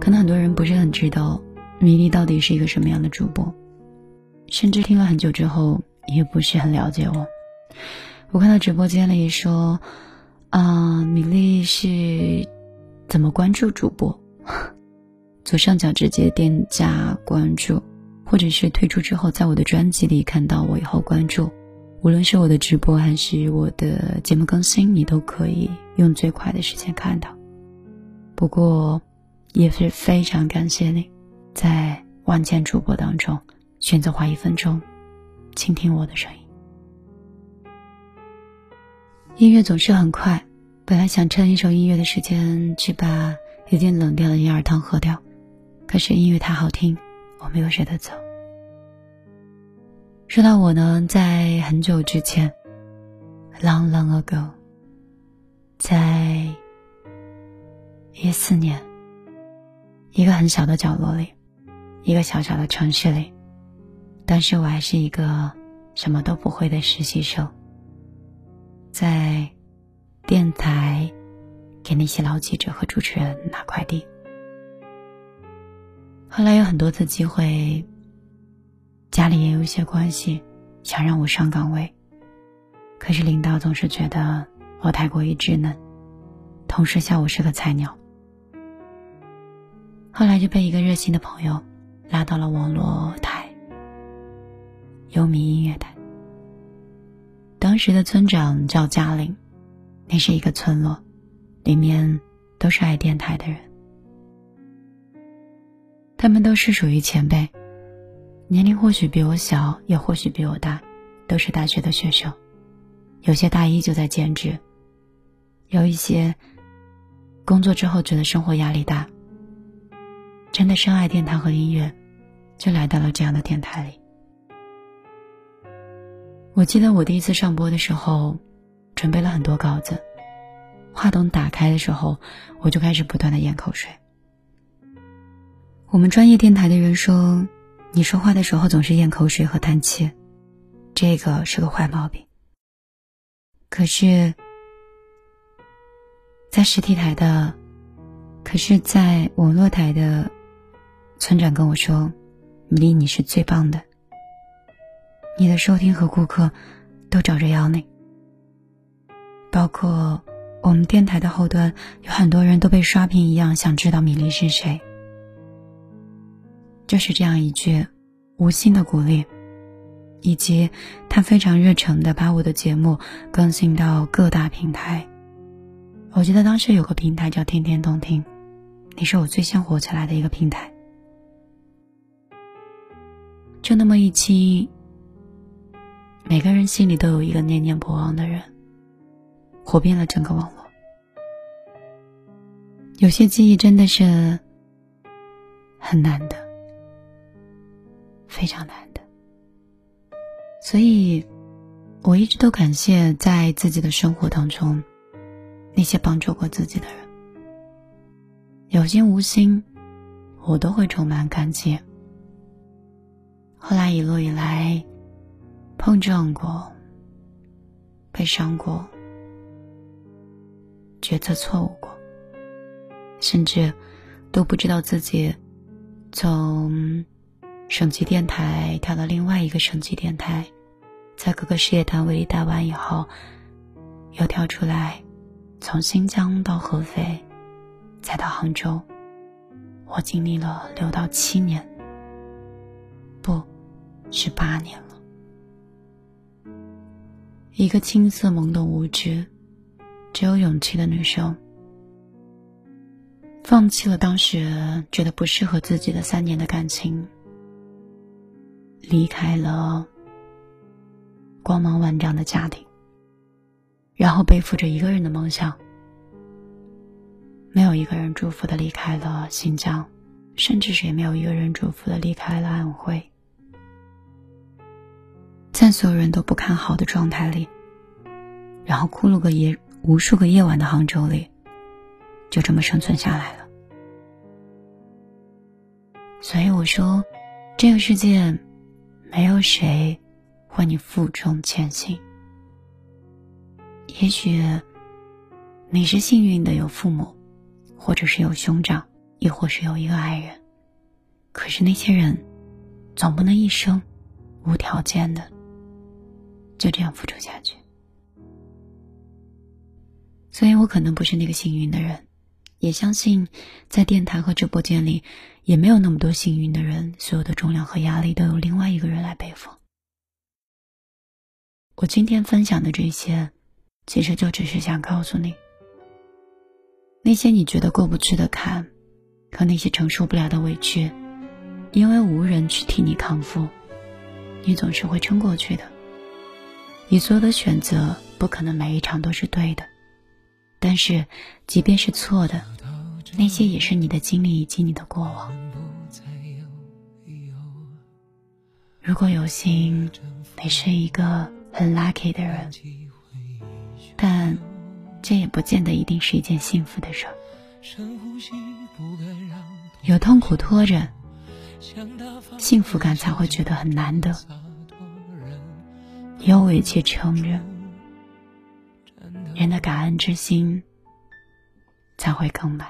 可能很多人不是很知道米粒到底是一个什么样的主播，甚至听了很久之后也不是很了解我。我看到直播间里说，啊，米粒是怎么关注主播？左上角直接点加关注，或者是退出之后，在我的专辑里看到我以后关注。无论是我的直播还是我的节目更新，你都可以用最快的时间看到。不过，也是非常感谢你，在万千主播当中选择花一分钟倾听我的声音。音乐总是很快，本来想趁一首音乐的时间去把已经冷掉的银耳汤喝掉，可是音乐太好听，我没有舍得走。说到我呢，在很久之前，long long ago，在一四年，一个很小的角落里，一个小小的城市里，当时我还是一个什么都不会的实习生，在电台给那些老记者和主持人拿快递。后来有很多次机会。家里也有一些关系，想让我上岗位，可是领导总是觉得我太过于稚嫩，同事笑我是个菜鸟。后来就被一个热心的朋友拉到了网络台，优米音乐台。当时的村长叫嘉玲，那是一个村落，里面都是爱电台的人，他们都是属于前辈。年龄或许比我小，也或许比我大，都是大学的学生。有些大一就在兼职，有一些工作之后觉得生活压力大，真的深爱电台和音乐，就来到了这样的电台里。我记得我第一次上播的时候，准备了很多稿子，话筒打开的时候，我就开始不断的咽口水。我们专业电台的人说。你说话的时候总是咽口水和叹气，这个是个坏毛病。可是，在实体台的，可是在网络台的，村长跟我说：“米粒，你是最棒的，你的收听和顾客都找着要你。包括我们电台的后端，有很多人都被刷屏一样，想知道米粒是谁。”就是这样一句无心的鼓励，以及他非常热诚的把我的节目更新到各大平台。我记得当时有个平台叫“天天动听”，你是我最先火起来的一个平台。就那么一期，每个人心里都有一个念念不忘的人，火遍了整个网络。有些记忆真的是很难的。非常难的，所以我一直都感谢在自己的生活当中那些帮助过自己的人，有心无心，我都会充满感激。后来一路以来，碰撞过，被伤过，决策错误过，甚至都不知道自己从。省级电台调到另外一个省级电台，在各个事业单位里待完以后，又跳出来，从新疆到合肥，再到杭州，我经历了六到七年，是八年了。一个青涩懵懂无知、只有勇气的女生，放弃了当时觉得不适合自己的三年的感情。离开了光芒万丈的家庭，然后背负着一个人的梦想，没有一个人祝福的离开了新疆，甚至是也没有一个人祝福的离开了安徽，在所有人都不看好的状态里，然后哭了个夜，无数个夜晚的杭州里，就这么生存下来了。所以我说，这个世界。没有谁会你负重前行。也许你是幸运的有父母，或者是有兄长，亦或是有一个爱人。可是那些人，总不能一生无条件的就这样付出下去。所以我可能不是那个幸运的人，也相信在电台和直播间里，也没有那么多幸运的人，所有的重量和压力都由另外一个人来背负。我今天分享的这些，其实就只是想告诉你，那些你觉得过不去的坎，和那些承受不了的委屈，因为无人去替你康复，你总是会撑过去的。你做的选择，不可能每一场都是对的，但是，即便是错的，那些也是你的经历以及你的过往。如果有幸，你是一个。很 lucky 的人，但这也不见得一定是一件幸福的事儿。有痛苦拖着，幸福感才会觉得很难得；有委屈撑着，人的感恩之心才会更满。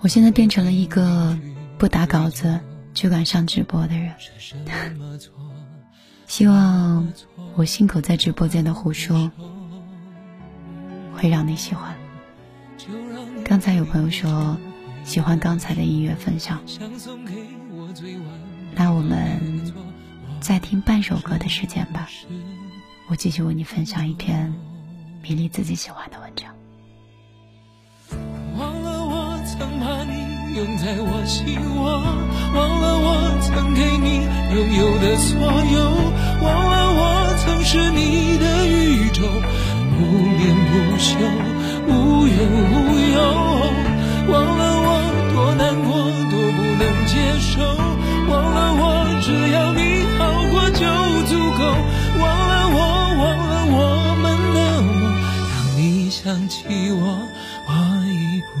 我现在变成了一个不打稿子。就敢上直播的人，希望我信口在直播间的胡说会让你喜欢。刚才有朋友说喜欢刚才的音乐分享，那我们再听半首歌的时间吧。我继续为你分享一篇米粒自己喜欢的文章。忘了我曾把你拥在我心窝。忘了我曾给你拥有的所有，忘了我曾是你的宇宙，不眠不休，无怨无忧。忘了我多难过，多不接受，忘了我只要你好过就足够。忘了我，忘了我们的梦，当你想起我。我已不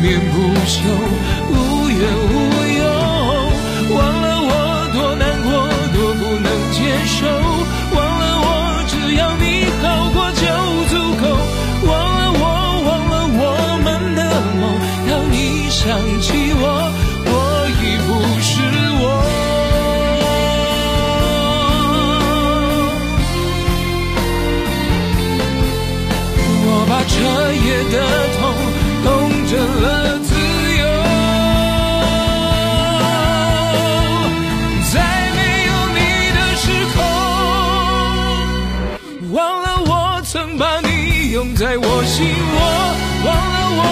眠不休，无怨无尤，忘了我多难过，多不能接受，忘了我只要你好过就足够，忘了我忘了我们的梦，当你想起我，我已不是我。我把彻夜的痛。信我，忘了我